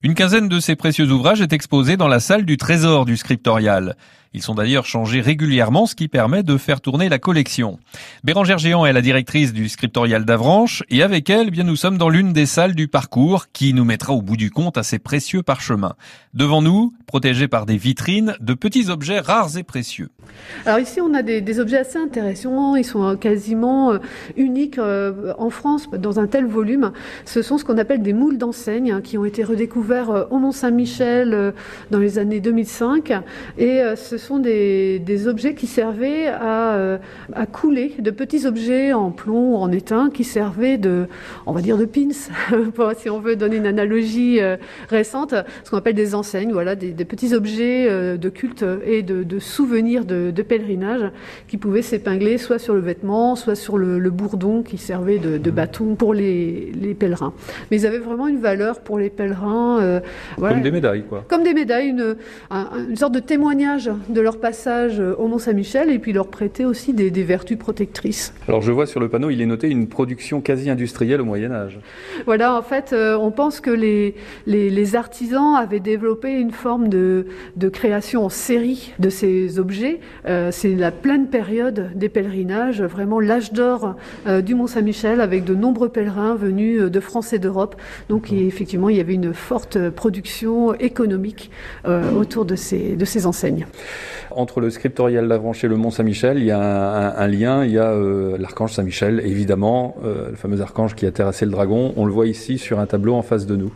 Une quinzaine de ces précieux ouvrages est exposée dans la salle du trésor du scriptorial. Ils sont d'ailleurs changés régulièrement, ce qui permet de faire tourner la collection. Bérangère Géant est la directrice du scriptorial d'Avranches et avec elle, eh bien, nous sommes dans l'une des salles du parcours qui nous mettra au bout du compte à ces précieux parchemins. Devant nous, protégés par des vitrines, de petits objets rares et précieux. Alors ici, on a des, objets assez intéressants. Ils sont quasiment euh, uniques euh, en France dans un tel volume. Ce sont ce qu'on appelle des moules d'enseigne hein, qui ont été redécouverts euh, au Mont-Saint-Michel dans les années 2005. Et ce ce sont des, objets qui servaient à, à, couler, de petits objets en plomb ou en étain qui servaient de, on va dire, de pins, si on veut donner une analogie euh, récente, ce qu'on appelle des enseignes, voilà, des, petits objets euh, de culte et de, souvenirs de, pèlerinage qui pouvaient s'épingler soit sur le vêtement, soit sur le, bourdon qui servait de, bâton pour les, pèlerins. Mais ils avaient vraiment une valeur pour les pèlerins. Euh, Comme des médailles, quoi. Comme des médailles, une, une sorte de témoignage de leur passage au Mont-Saint-Michel et puis leur prêter aussi des, vertus protectrices. Alors je vois sur le panneau, il est noté une production quasi industrielle au Moyen Âge. Voilà, en fait, euh, on pense que les, les, artisans avaient développé une forme de, de création en série de ces objets. Euh, c'est la pleine période des pèlerinages, vraiment l'âge d'or euh, du Mont-Saint-Michel avec de nombreux pèlerins venus de France et d'Europe. Donc effectivement, il y avait une forte production économique autour de ces, de ces enseignes. Entre le scriptorial d'Avranches et le Mont Saint-Michel, il y a un, lien, il y a euh, l'archange Saint-Michel, évidemment, euh, le fameux archange qui a terrassé le dragon. On le voit ici sur un tableau en face de nous.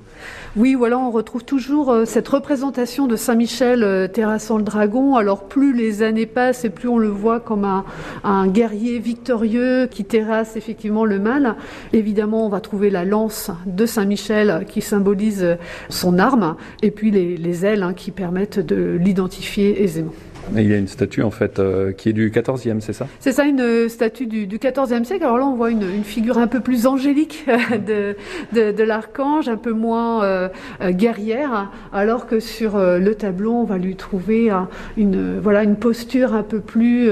Oui, voilà, on retrouve toujours euh, cette représentation de Saint-Michel terrassant le dragon. Alors plus les années passent et plus on le voit comme un, guerrier victorieux qui terrasse effectivement le mal. Évidemment, on va trouver la lance de Saint-Michel qui symbolise son arme et puis les, ailes hein, qui permettent de l'identifier aisément il y a une statue en fait euh, qui est du 14e, c'est ça? C'est ça, une statue du, du 14e siècle. Alors là, on voit une, figure un peu plus angélique de, de, l'archange, un peu moins euh, euh, guerrière, alors que sur le tableau, on va lui trouver une, voilà, une posture un peu plus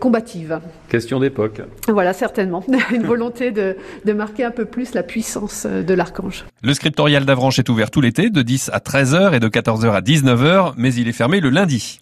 combative. Question d'époque. Voilà, certainement. une volonté de, de marquer un peu plus la puissance de l'archange. Le scriptorial d'Avranches est ouvert tout l'été, de 10 à 13h et de 14h à 19h, mais il est fermé le lundi.